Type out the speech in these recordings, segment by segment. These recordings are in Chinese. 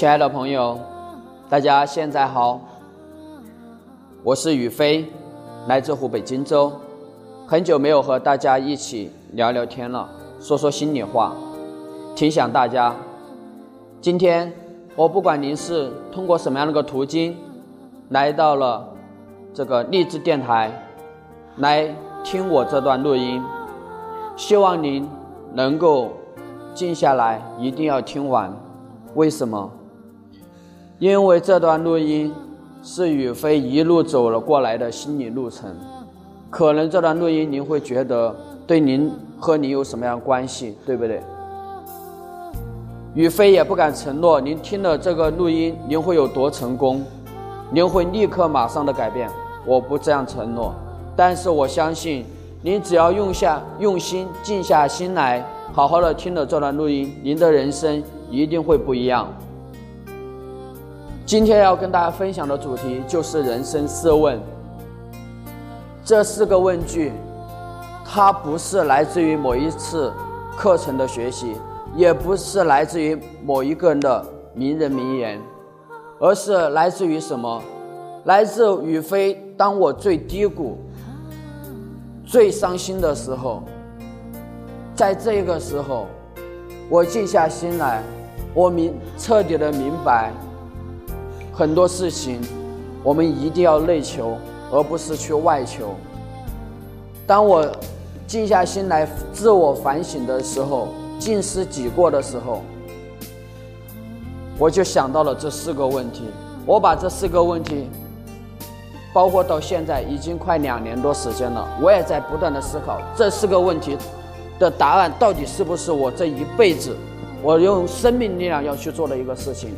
亲爱的朋友，大家现在好，我是宇飞，来自湖北荆州，很久没有和大家一起聊聊天了，说说心里话，挺想大家。今天我不管您是通过什么样的个途径来到了这个励志电台，来听我这段录音，希望您能够静下来，一定要听完。为什么？因为这段录音是宇飞一路走了过来的心理路程，可能这段录音您会觉得对您和您有什么样关系，对不对？宇飞也不敢承诺您听了这个录音您会有多成功，您会立刻马上的改变，我不这样承诺。但是我相信，您只要用下用心静下心来，好好的听了这段录音，您的人生一定会不一样。今天要跟大家分享的主题就是人生四问。这四个问句，它不是来自于某一次课程的学习，也不是来自于某一个人的名人名言，而是来自于什么？来自宇飞。当我最低谷、最伤心的时候，在这个时候，我静下心来，我明彻底的明白。很多事情，我们一定要内求，而不是去外求。当我静下心来自我反省的时候，静思己过的时候，我就想到了这四个问题。我把这四个问题，包括到现在已经快两年多时间了，我也在不断的思考这四个问题的答案到底是不是我这一辈子我用生命力量要去做的一个事情。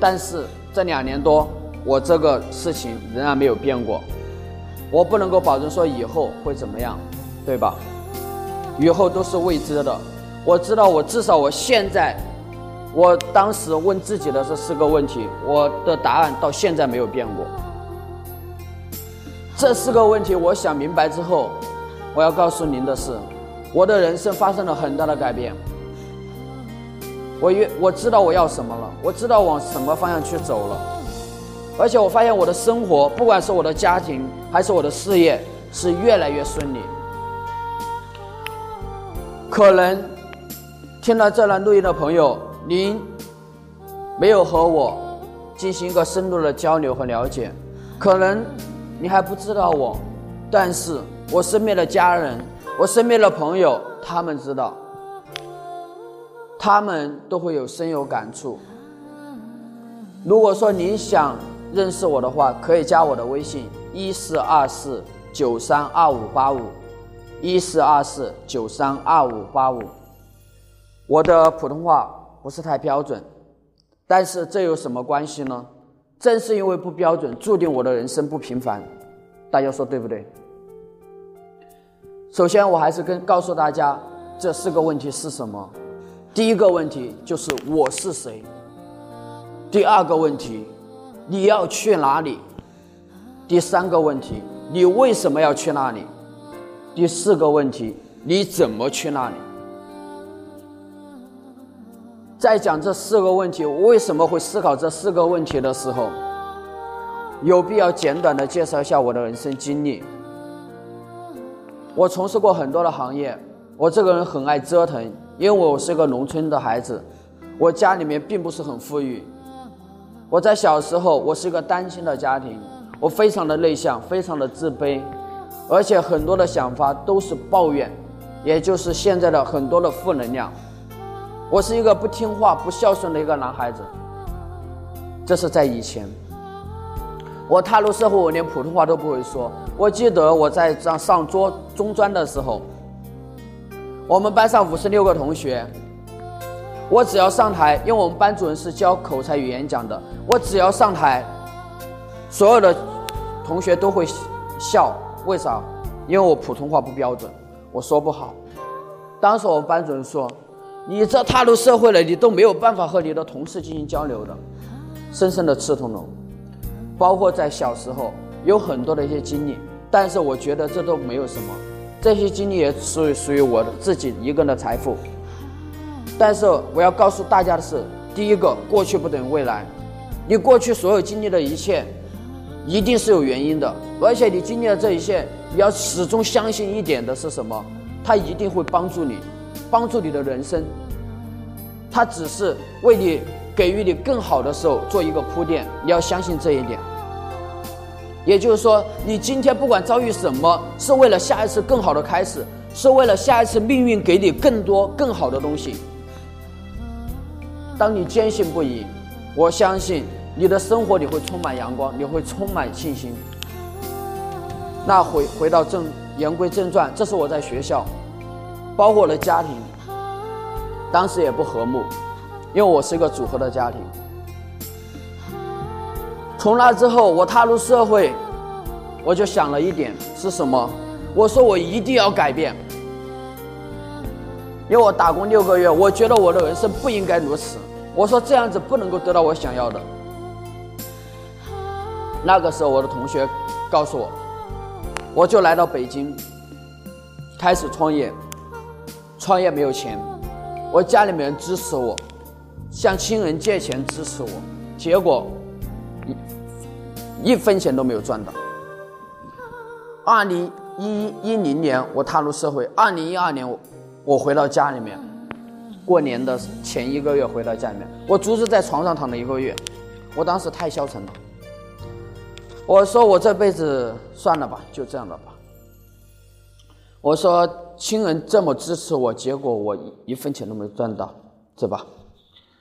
但是这两年多，我这个事情仍然没有变过。我不能够保证说以后会怎么样，对吧？以后都是未知的。我知道，我至少我现在，我当时问自己的这四个问题，我的答案到现在没有变过。这四个问题，我想明白之后，我要告诉您的是，我的人生发生了很大的改变。我越我知道我要什么了，我知道往什么方向去走了，而且我发现我的生活，不管是我的家庭还是我的事业，是越来越顺利。可能听了这段录音的朋友，您没有和我进行一个深度的交流和了解，可能你还不知道我，但是我身边的家人，我身边的朋友，他们知道。他们都会有深有感触。如果说您想认识我的话，可以加我的微信：一四二四九三二五八五，一四二四九三二五八五。我的普通话不是太标准，但是这有什么关系呢？正是因为不标准，注定我的人生不平凡。大家说对不对？首先，我还是跟告诉大家这四个问题是什么。第一个问题就是我是谁？第二个问题，你要去哪里？第三个问题，你为什么要去那里？第四个问题，你怎么去那里？在讲这四个问题，我为什么会思考这四个问题的时候，有必要简短的介绍一下我的人生经历。我从事过很多的行业，我这个人很爱折腾。因为我是个农村的孩子，我家里面并不是很富裕。我在小时候，我是一个单亲的家庭，我非常的内向，非常的自卑，而且很多的想法都是抱怨，也就是现在的很多的负能量。我是一个不听话、不孝顺的一个男孩子。这是在以前，我踏入社会，我连普通话都不会说。我记得我在上上中中专的时候。我们班上五十六个同学，我只要上台，因为我们班主任是教口才语言讲的，我只要上台，所有的同学都会笑。为啥？因为我普通话不标准，我说不好。当时我们班主任说：“你这踏入社会了，你都没有办法和你的同事进行交流的。”深深的刺痛了我。包括在小时候有很多的一些经历，但是我觉得这都没有什么。这些经历也属于属于我自己一个人的财富。但是我要告诉大家的是，第一个，过去不等于未来，你过去所有经历的一切，一定是有原因的，而且你经历了这一切，你要始终相信一点的是什么？它一定会帮助你，帮助你的人生。它只是为你给予你更好的时候做一个铺垫，你要相信这一点。也就是说，你今天不管遭遇什么，是为了下一次更好的开始，是为了下一次命运给你更多更好的东西。当你坚信不疑，我相信你的生活你会充满阳光，你会充满信心。那回回到正言归正传，这是我在学校，包括我的家庭，当时也不和睦，因为我是一个组合的家庭。从那之后，我踏入社会，我就想了一点是什么？我说我一定要改变，因为我打工六个月，我觉得我的人生不应该如此。我说这样子不能够得到我想要的。那个时候，我的同学告诉我，我就来到北京，开始创业。创业没有钱，我家里面人支持我，向亲人借钱支持我，结果。一分钱都没有赚到。二零一一零年我踏入社会，二零一二年我回到家里面，过年的前一个月回到家里面，我足足在床上躺了一个月，我当时太消沉了。我说我这辈子算了吧，就这样了吧。我说亲人这么支持我，结果我一分钱都没赚到，是吧？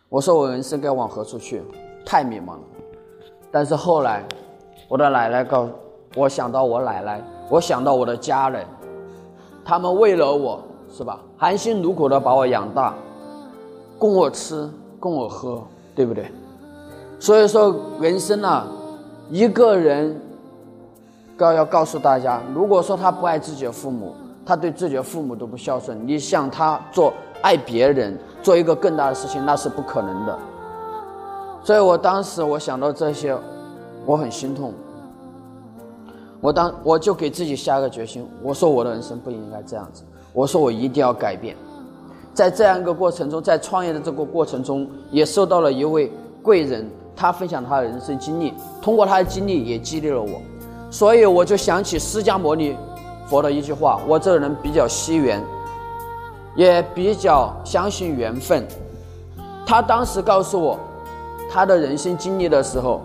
我说我人生该往何处去？太迷茫了。但是后来。我的奶奶告我，想到我奶奶，我想到我的家人，他们为了我是吧，含辛茹苦的把我养大，供我吃，供我喝，对不对？所以说，人生啊，一个人告要告诉大家，如果说他不爱自己的父母，他对自己的父母都不孝顺，你想他做爱别人，做一个更大的事情，那是不可能的。所以我当时我想到这些。我很心痛，我当我就给自己下个决心，我说我的人生不应该这样子，我说我一定要改变。在这样一个过程中，在创业的这个过程中，也受到了一位贵人，他分享他的人生经历，通过他的经历也激励了我，所以我就想起释迦牟尼佛的一句话，我这个人比较惜缘，也比较相信缘分。他当时告诉我他的人生经历的时候。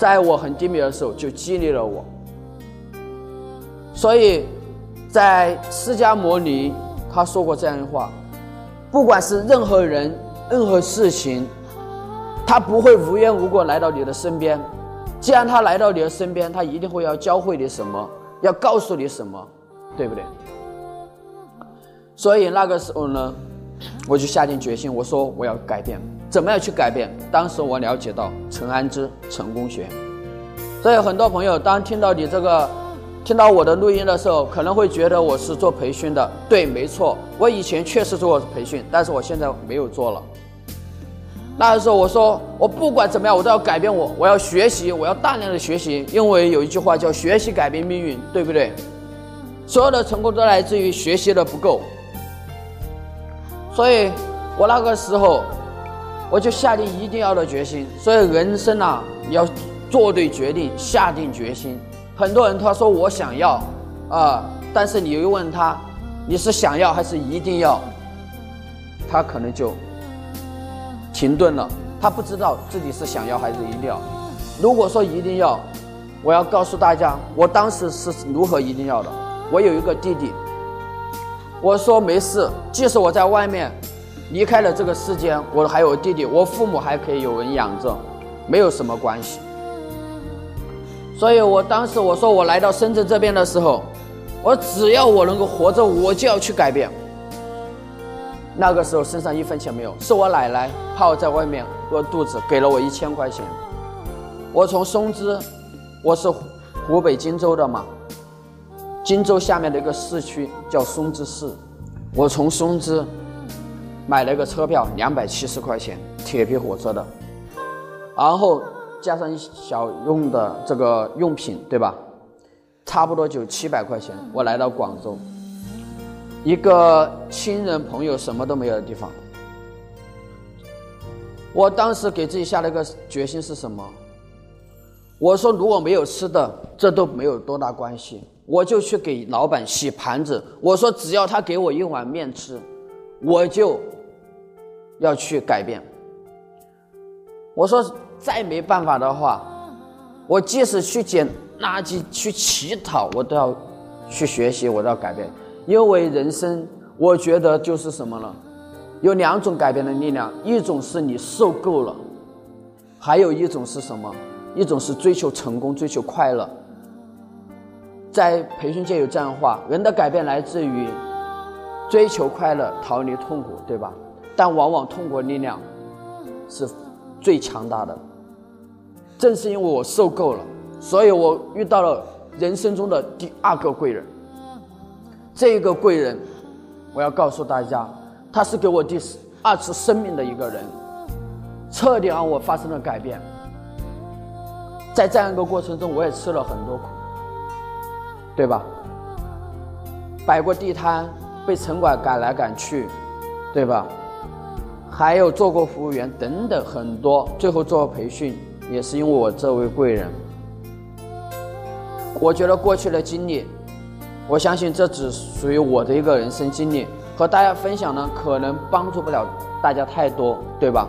在我很低迷的时候，就激励了我。所以，在释迦牟尼他说过这样的话：，不管是任何人、任何事情，他不会无缘无故来到你的身边。既然他来到你的身边，他一定会要教会你什么，要告诉你什么，对不对？所以那个时候呢，我就下定决心，我说我要改变。怎么样去改变？当时我了解到陈安之成功学，所以很多朋友当听到你这个，听到我的录音的时候，可能会觉得我是做培训的。对，没错，我以前确实做过培训，但是我现在没有做了。那个时候我说，我不管怎么样，我都要改变我，我要学习，我要大量的学习，因为有一句话叫“学习改变命运”，对不对？所有的成功都来自于学习的不够，所以我那个时候。我就下定一定要的决心，所以人生啊，你要做对决定，下定决心。很多人他说我想要，啊，但是你又问他，你是想要还是一定要？他可能就停顿了，他不知道自己是想要还是一定要。如果说一定要，我要告诉大家，我当时是如何一定要的。我有一个弟弟，我说没事，即使我在外面。离开了这个世间，我还有弟弟，我父母还可以有人养着，没有什么关系。所以我当时我说我来到深圳这边的时候，我只要我能够活着，我就要去改变。那个时候身上一分钱没有，是我奶奶怕我在外面饿肚子，给了我一千块钱。我从松枝，我是湖北荆州的嘛，荆州下面的一个市区叫松滋市，我从松枝。买了个车票，两百七十块钱，铁皮火车的，然后加上一小用的这个用品，对吧？差不多就七百块钱。我来到广州，一个亲人朋友什么都没有的地方，我当时给自己下了一个决心是什么？我说如果没有吃的，这都没有多大关系，我就去给老板洗盘子。我说只要他给我一碗面吃，我就要去改变。我说再没办法的话，我即使去捡垃圾、去乞讨，我都要去学习，我都要改变。因为人生，我觉得就是什么呢？有两种改变的力量，一种是你受够了，还有一种是什么？一种是追求成功、追求快乐。在培训界有这样的话：人的改变来自于追求快乐、逃离痛苦，对吧？但往往痛苦力量是最强大的。正是因为我受够了，所以我遇到了人生中的第二个贵人。这个贵人，我要告诉大家。他是给我第二次生命的一个人，彻底让我发生了改变。在这样一个过程中，我也吃了很多苦，对吧？摆过地摊，被城管赶来赶去，对吧？还有做过服务员等等很多，最后做培训也是因为我这位贵人。我觉得过去的经历，我相信这只属于我的一个人生经历。和大家分享呢，可能帮助不了大家太多，对吧？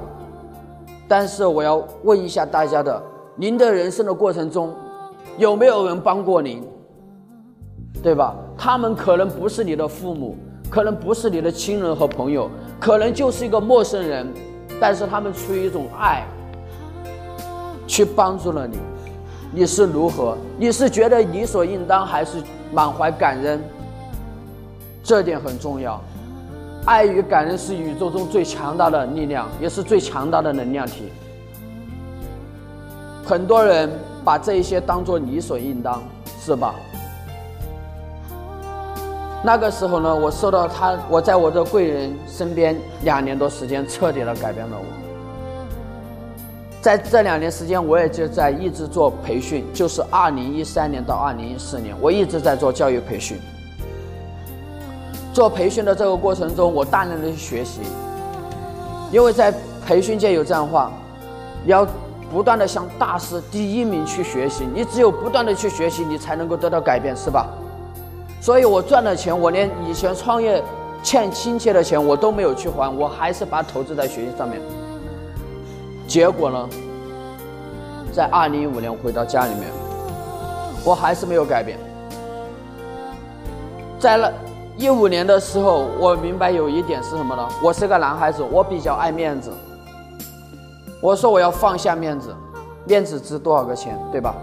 但是我要问一下大家的：您的人生的过程中，有没有人帮过您？对吧？他们可能不是你的父母，可能不是你的亲人和朋友，可能就是一个陌生人，但是他们出于一种爱，去帮助了你。你是如何？你是觉得理所应当，还是满怀感恩？这点很重要。爱与感恩是宇宙中最强大的力量，也是最强大的能量体。很多人把这一些当做理所应当，是吧？那个时候呢，我受到他，我在我的贵人身边两年多时间，彻底的改变了我。在这两年时间，我也就在一直做培训，就是二零一三年到二零一四年，我一直在做教育培训。做培训的这个过程中，我大量的去学习，因为在培训界有这样的话，要不断的向大师第一名去学习，你只有不断的去学习，你才能够得到改变，是吧？所以我赚的钱，我连以前创业欠亲戚的钱我都没有去还，我还是把投资在学习上面。结果呢，在二零一五年回到家里面，我还是没有改变，在那。一五年的时候，我明白有一点是什么呢？我是个男孩子，我比较爱面子。我说我要放下面子，面子值多少个钱，对吧？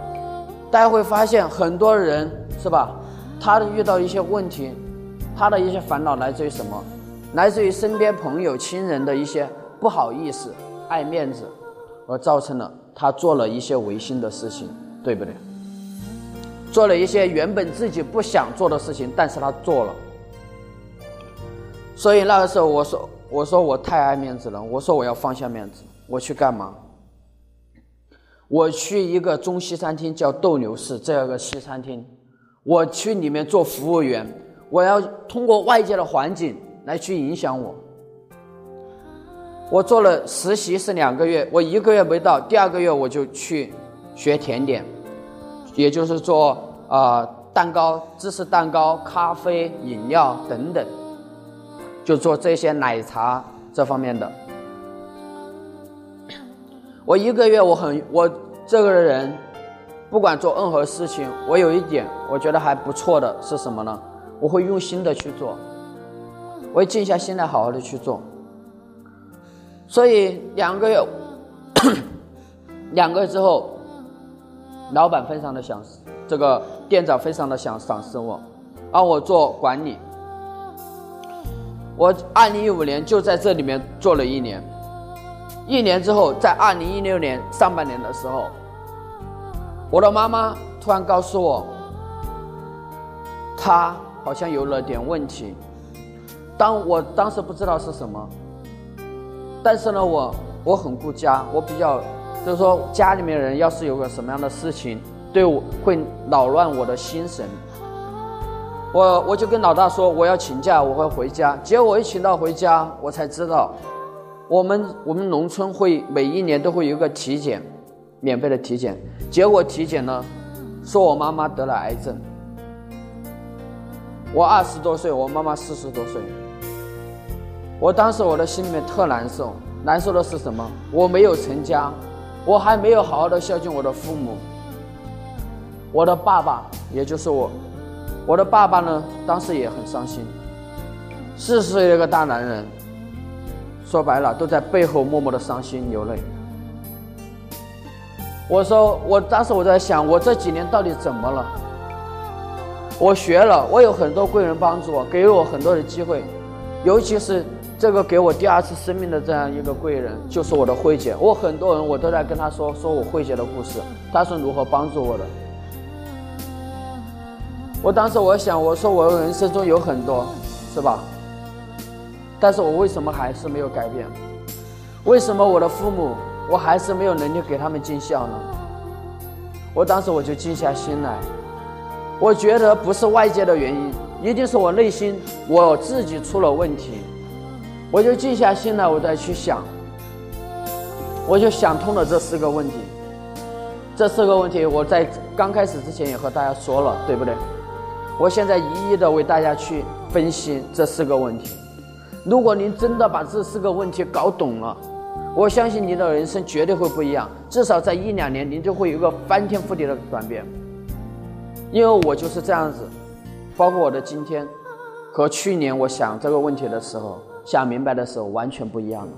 大家会发现很多人是吧？他遇到一些问题，他的一些烦恼来自于什么？来自于身边朋友、亲人的一些不好意思、爱面子，而造成了他做了一些违心的事情，对不对？做了一些原本自己不想做的事情，但是他做了。所以那个时候，我说：“我说我太爱面子了。我说我要放下面子，我去干嘛？我去一个中西餐厅，叫斗牛士这样一个西餐厅，我去里面做服务员。我要通过外界的环境来去影响我。我做了实习是两个月，我一个月没到，第二个月我就去学甜点，也就是做啊蛋糕、芝士蛋糕、咖啡、饮料等等。”就做这些奶茶这方面的。我一个月，我很我这个人，不管做任何事情，我有一点我觉得还不错的是什么呢？我会用心的去做，我会静下心来好好的去做。所以两个月，两个月之后，老板非常的想，这个店长非常的想赏识我，让我做管理。我二零一五年就在这里面做了一年，一年之后，在二零一六年上半年的时候，我的妈妈突然告诉我，她好像有了点问题。当我当时不知道是什么，但是呢，我我很顾家，我比较就是说家里面人要是有个什么样的事情，对我会扰乱我的心神。我我就跟老大说我要请假，我会回家。结果我一请到回家，我才知道，我们我们农村会每一年都会有一个体检，免费的体检。结果体检呢，说我妈妈得了癌症。我二十多岁，我妈妈四十多岁。我当时我的心里面特难受，难受的是什么？我没有成家，我还没有好好的孝敬我的父母。我的爸爸，也就是我，我的爸爸呢，当时也很伤心。四十岁的一个大男人，说白了都在背后默默的伤心流泪。我说，我当时我在想，我这几年到底怎么了？我学了，我有很多贵人帮助我，给我很多的机会，尤其是这个给我第二次生命的这样一个贵人，就是我的慧姐。我很多人我都在跟她说，说我慧姐的故事，她是如何帮助我的。我当时我想，我说我人生中有很多，是吧？但是我为什么还是没有改变？为什么我的父母，我还是没有能力给他们尽孝呢？我当时我就静下心来。我觉得不是外界的原因，一定是我内心我自己出了问题。我就静下心来，我再去想，我就想通了这四个问题。这四个问题我在刚开始之前也和大家说了，对不对？我现在一一的为大家去分析这四个问题。如果您真的把这四个问题搞懂了，我相信您的人生绝对会不一样，至少在一两年，您就会有一个翻天覆地的转变。因为我就是这样子，包括我的今天，和去年我想这个问题的时候想明白的时候完全不一样了。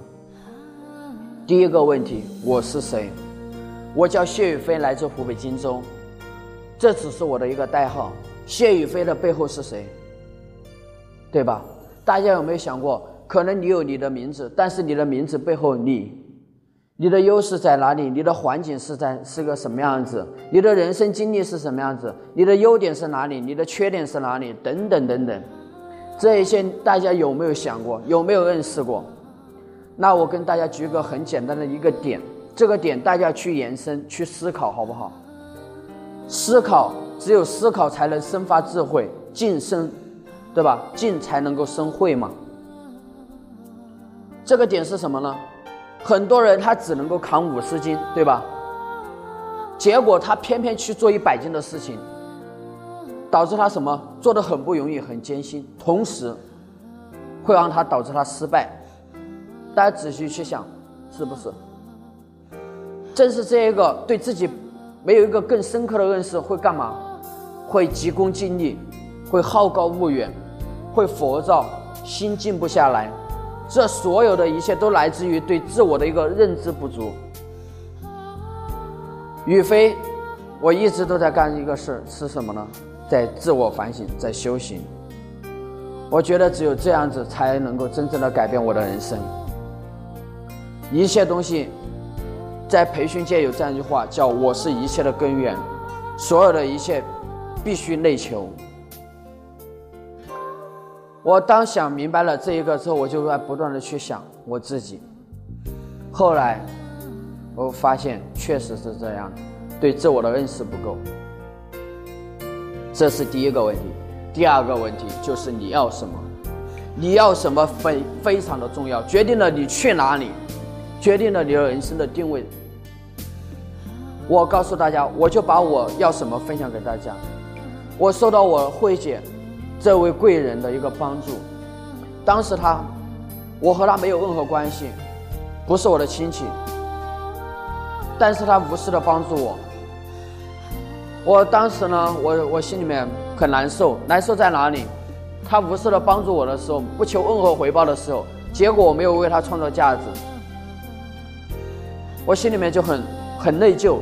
第一个问题，我是谁？我叫谢宇飞，来自湖北荆州，这只是我的一个代号。谢宇飞的背后是谁？对吧？大家有没有想过，可能你有你的名字，但是你的名字背后你。你的优势在哪里？你的环境是在是个什么样子？你的人生经历是什么样子？你的优点是哪里？你的缺点是哪里？等等等等，这一些大家有没有想过？有没有认识过？那我跟大家举个很简单的一个点，这个点大家去延伸去思考，好不好？思考，只有思考才能生发智慧，晋升，对吧？晋才能够生慧嘛。这个点是什么呢？很多人他只能够扛五十斤，对吧？结果他偏偏去做一百斤的事情，导致他什么？做的很不容易，很艰辛，同时会让他导致他失败。大家仔细去想，是不是？正是这一个对自己没有一个更深刻的认识，会干嘛？会急功近利，会好高骛远，会浮躁，心静不下来。这所有的一切都来自于对自我的一个认知不足。宇飞，我一直都在干一个事，是什么呢？在自我反省，在修行。我觉得只有这样子，才能够真正的改变我的人生。一切东西，在培训界有这样一句话，叫“我是一切的根源”，所有的一切必须内求。我当想明白了这一个之后，我就在不断的去想我自己。后来，我发现确实是这样，对自我的认识不够。这是第一个问题。第二个问题就是你要什么？你要什么非非常的重要，决定了你去哪里，决定了你的人生的定位。我告诉大家，我就把我要什么分享给大家。我受到我慧姐。这位贵人的一个帮助，当时他，我和他没有任何关系，不是我的亲戚，但是他无私的帮助我。我当时呢，我我心里面很难受，难受在哪里？他无私的帮助我的时候，不求任何回报的时候，结果我没有为他创造价值，我心里面就很很内疚。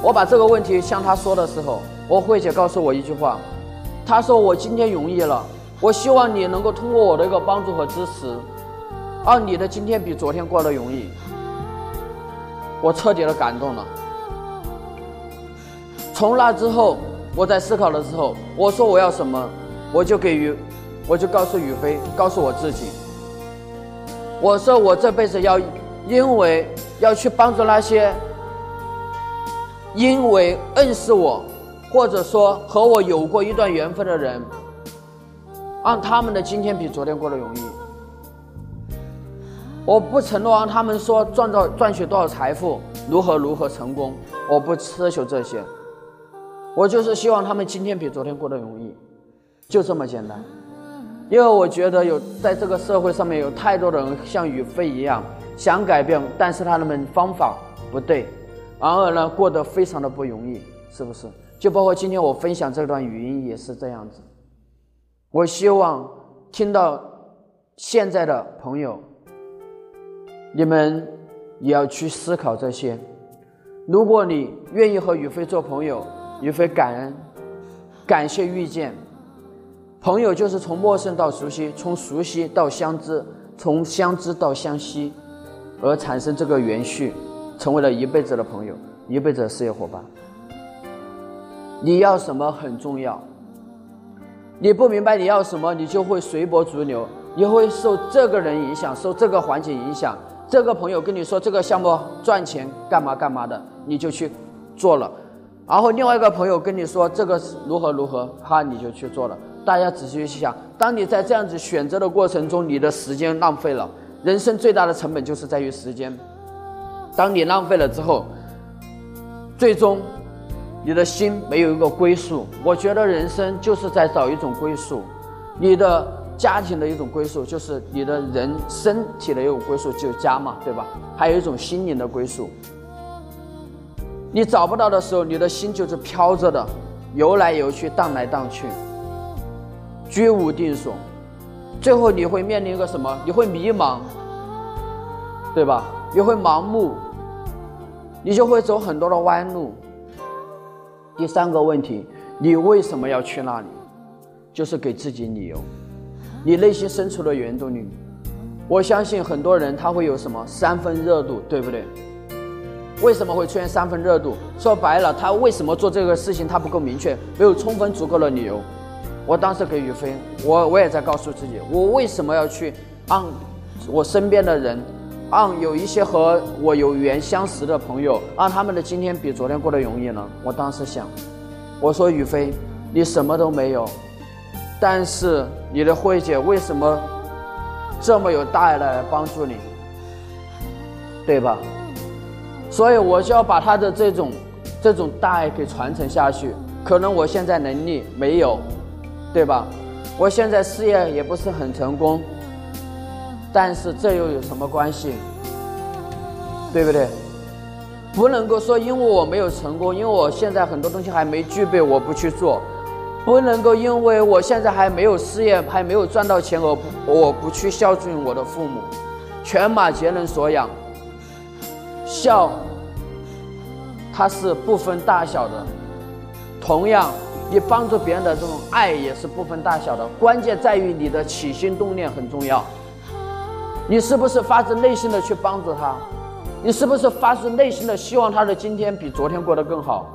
我把这个问题向他说的时候，我慧姐告诉我一句话。他说：“我今天容易了，我希望你能够通过我的一个帮助和支持，让你的今天比昨天过得容易。”我彻底的感动了。从那之后，我在思考的时候，我说我要什么，我就给予，我就告诉宇飞，告诉我自己，我说我这辈子要，因为要去帮助那些，因为认识我。或者说和我有过一段缘分的人，让他们的今天比昨天过得容易。我不承诺让他们说赚到赚取多少财富，如何如何成功，我不奢求这些。我就是希望他们今天比昨天过得容易，就这么简单。因为我觉得有在这个社会上面有太多的人像宇飞一样想改变，但是他们方法不对，然而呢过得非常的不容易，是不是？就包括今天我分享这段语音也是这样子。我希望听到现在的朋友，你们也要去思考这些。如果你愿意和宇飞做朋友，宇飞感恩，感谢遇见。朋友就是从陌生到熟悉，从熟悉到相知，从相知到相惜，而产生这个延续，成为了一辈子的朋友，一辈子的事业伙伴。你要什么很重要，你不明白你要什么，你就会随波逐流，你会受这个人影响，受这个环境影响。这个朋友跟你说这个项目赚钱，干嘛干嘛的，你就去做了；然后另外一个朋友跟你说这个如何如何，哈，你就去做了。大家仔细去想，当你在这样子选择的过程中，你的时间浪费了。人生最大的成本就是在于时间。当你浪费了之后，最终你的心没有一个归宿。我觉得人生就是在找一种归宿，你的家庭的一种归宿，就是你的人身体的一种归宿，就家嘛，对吧？还有一种心灵的归宿。你找不到的时候，你的心就是飘着的，游来游去，荡来荡去。居无定所，最后你会面临一个什么？你会迷茫，对吧？你会盲目，你就会走很多的弯路。第三个问题，你为什么要去那里？就是给自己理由，你内心深处的原动力。我相信很多人他会有什么三分热度，对不对？为什么会出现三分热度？说白了，他为什么做这个事情他不够明确，没有充分足够的理由。我当时给宇飞，我我也在告诉自己，我为什么要去让我身边的人，让有一些和我有缘相识的朋友，让他们的今天比昨天过得容易呢？我当时想，我说宇飞，你什么都没有，但是你的慧姐为什么这么有大爱来帮助你，对吧？所以我就要把他的这种这种大爱给传承下去。可能我现在能力没有。对吧？我现在事业也不是很成功，但是这又有什么关系？对不对？不能够说因为我没有成功，因为我现在很多东西还没具备，我不去做；不能够因为我现在还没有事业，还没有赚到钱，我不我不去孝顺我的父母。犬马皆能所养，孝，它是不分大小的，同样。你帮助别人的这种爱也是不分大小的，关键在于你的起心动念很重要。你是不是发自内心的去帮助他？你是不是发自内心的希望他的今天比昨天过得更好？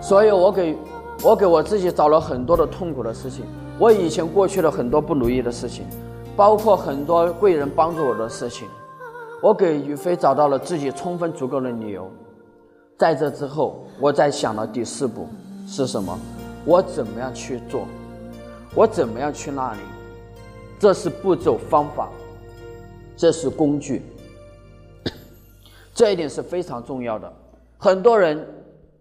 所以我给我给我自己找了很多的痛苦的事情，我以前过去了很多不如意的事情，包括很多贵人帮助我的事情，我给宇飞找到了自己充分足够的理由。在这之后，我再想了第四步是什么？我怎么样去做？我怎么样去那里？这是步骤方法，这是工具。这一点是非常重要的。很多人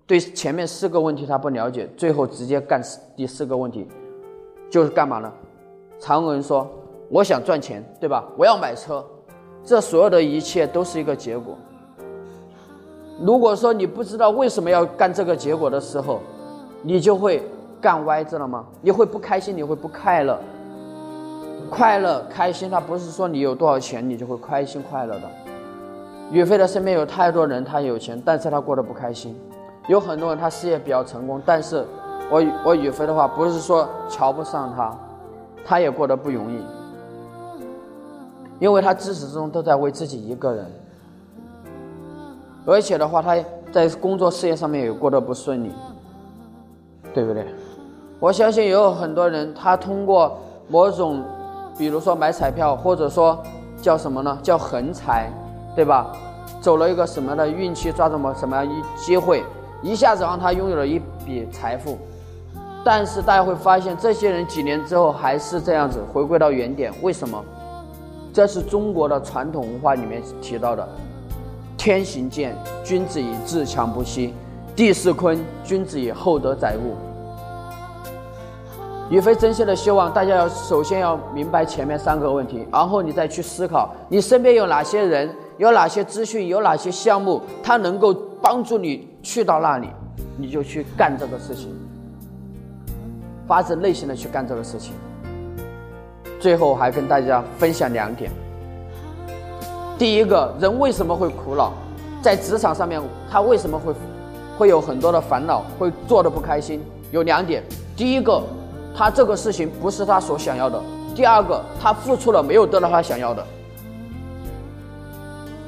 对前面四个问题他不了解，最后直接干第四个问题，就是干嘛呢？常有人说：“我想赚钱，对吧？我要买车。”这所有的一切都是一个结果。如果说你不知道为什么要干这个结果的时候，你就会干歪，知道吗？你会不开心，你会不快乐。快乐、开心，它不是说你有多少钱你就会开心快乐的。宇飞的身边有太多人，他有钱，但是他过得不开心。有很多人他事业比较成功，但是我我宇飞的话不是说瞧不上他，他也过得不容易，因为他自始至终都在为自己一个人。而且的话，他在工作事业上面也过得不顺利，对不对？我相信也有很多人，他通过某种，比如说买彩票，或者说叫什么呢？叫横财，对吧？走了一个什么样的运气，抓住么什么样一机会，一下子让他拥有了一笔财富。但是大家会发现，这些人几年之后还是这样子，回归到原点。为什么？这是中国的传统文化里面提到的。天行健，君子以自强不息；地势坤，君子以厚德载物。宇飞真心的希望大家要首先要明白前面三个问题，然后你再去思考你身边有哪些人，有哪些资讯，有哪些项目，它能够帮助你去到那里，你就去干这个事情，发自内心的去干这个事情。最后还跟大家分享两点。第一个人为什么会苦恼，在职场上面他为什么会会有很多的烦恼，会做的不开心？有两点。第一个，他这个事情不是他所想要的；第二个，他付出了没有得到他想要的，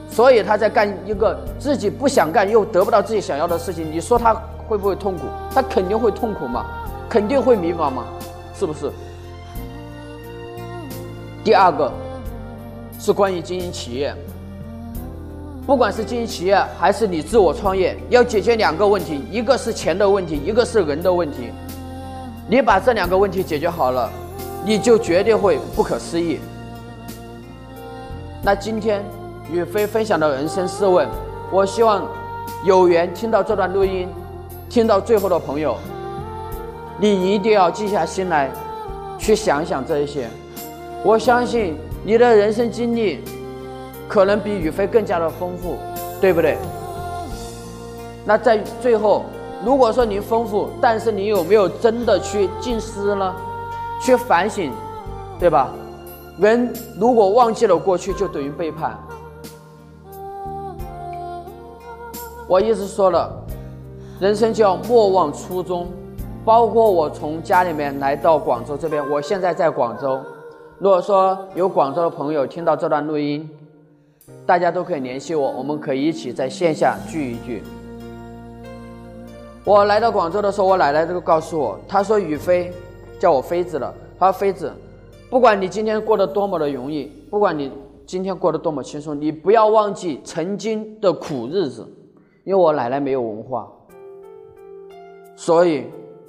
所以他在干一个自己不想干又得不到自己想要的事情。你说他会不会痛苦？他肯定会痛苦嘛，肯定会迷茫嘛，是不是？第二个。是关于经营企业，不管是经营企业还是你自我创业，要解决两个问题，一个是钱的问题，一个是人的问题。你把这两个问题解决好了，你就绝对会不可思议。那今天宇飞分享的人生四问，我希望有缘听到这段录音，听到最后的朋友，你一定要静下心来，去想想这一些。我相信。你的人生经历可能比宇飞更加的丰富，对不对？那在最后，如果说你丰富，但是你有没有真的去静思呢？去反省，对吧？人如果忘记了过去，就等于背叛。我一直说了，人生叫莫忘初衷。包括我从家里面来到广州这边，我现在在广州。如果说有广州的朋友听到这段录音，大家都可以联系我，我们可以一起在线下聚一聚。我来到广州的时候，我奶奶都告诉我，她说：“宇飞，叫我飞子了。”她说：“飞子，不管你今天过得多么的容易，不管你今天过得多么轻松，你不要忘记曾经的苦日子。”因为我奶奶没有文化，所以，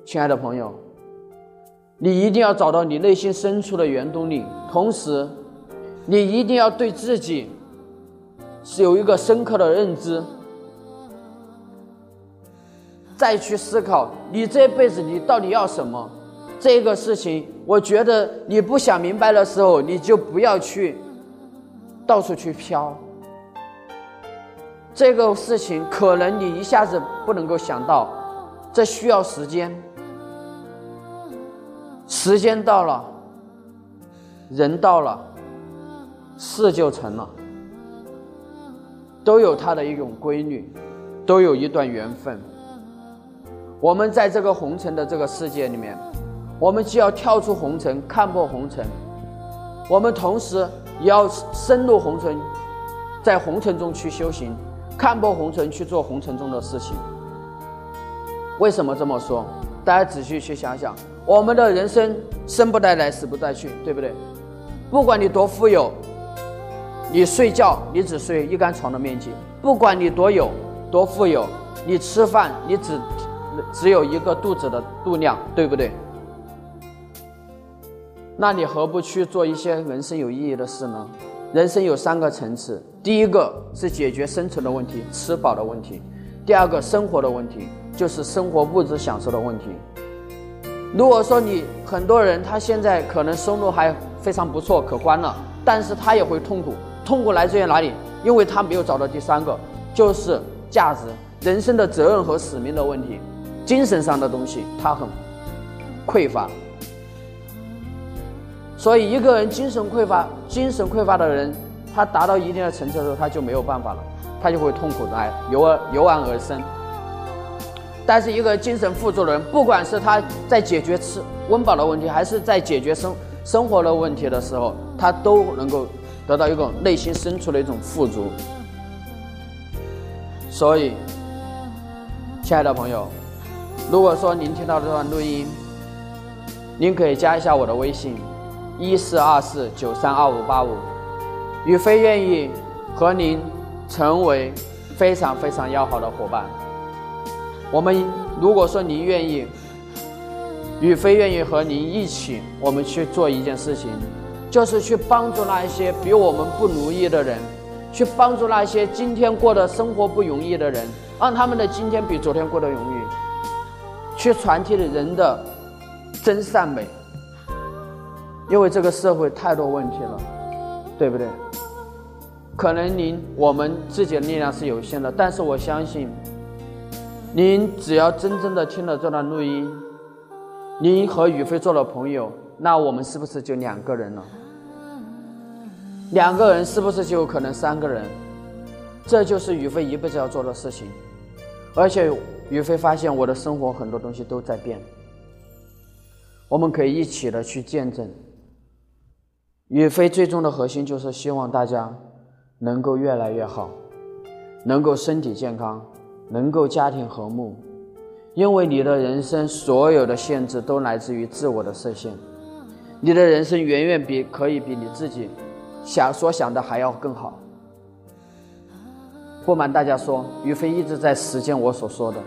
亲爱的朋友。你一定要找到你内心深处的原动力，同时，你一定要对自己是有一个深刻的认知，再去思考你这辈子你到底要什么。这个事情，我觉得你不想明白的时候，你就不要去到处去飘。这个事情可能你一下子不能够想到，这需要时间。时间到了，人到了，事就成了，都有它的一种规律，都有一段缘分。我们在这个红尘的这个世界里面，我们既要跳出红尘，看破红尘，我们同时也要深入红尘，在红尘中去修行，看破红尘，去做红尘中的事情。为什么这么说？大家仔细去想想。我们的人生生不带来，死不带去，对不对？不管你多富有，你睡觉你只睡一张床的面积；不管你多有多富有，你吃饭你只只有一个肚子的度量，对不对？那你何不去做一些人生有意义的事呢？人生有三个层次：第一个是解决生存的问题，吃饱的问题；第二个生活的问题，就是生活物质享受的问题。如果说你很多人他现在可能收入还非常不错可观了，但是他也会痛苦，痛苦来自于哪里？因为他没有找到第三个，就是价值、人生的责任和使命的问题，精神上的东西他很匮乏。所以一个人精神匮乏、精神匮乏的人，他达到一定的层次的时候，他就没有办法了，他就会痛苦的来由而由然而生。但是一个精神富足的人，不管是他在解决吃温饱的问题，还是在解决生生活的问题的时候，他都能够得到一种内心深处的一种富足。所以，亲爱的朋友，如果说您听到这段录音，您可以加一下我的微信：一四二四九三二五八五，宇飞愿意和您成为非常非常要好的伙伴。我们如果说您愿意，宇飞愿意和您一起，我们去做一件事情，就是去帮助那一些比我们不如意的人，去帮助那些今天过的生活不容易的人，让他们的今天比昨天过得容易，去传递的人的真善美。因为这个社会太多问题了，对不对？可能您我们自己的力量是有限的，但是我相信，您只要真正的听了这段录音，您和宇飞做了朋友，那我们是不是就两个人了？两个人是不是就有可能三个人？这就是宇飞一辈子要做的事情。而且宇飞发现我的生活很多东西都在变，我们可以一起的去见证。宇飞最终的核心就是希望大家能够越来越好，能够身体健康，能够家庭和睦。因为你的人生所有的限制都来自于自我的设限，你的人生远远比可以比你自己想所想的还要更好。不瞒大家说，宇飞一直在实践我所说的。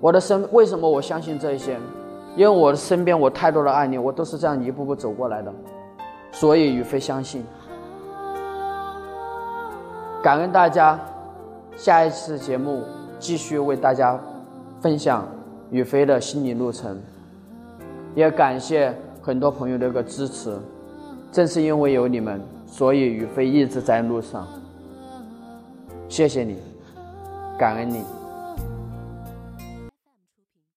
我的身为什么我相信这一些？因为我的身边我太多的案例，我都是这样一步步走过来的。所以宇飞相信，感恩大家，下一次节目继续为大家分享宇飞的心理路程，也感谢很多朋友的一个支持，正是因为有你们，所以宇飞一直在路上，谢谢你，感恩你。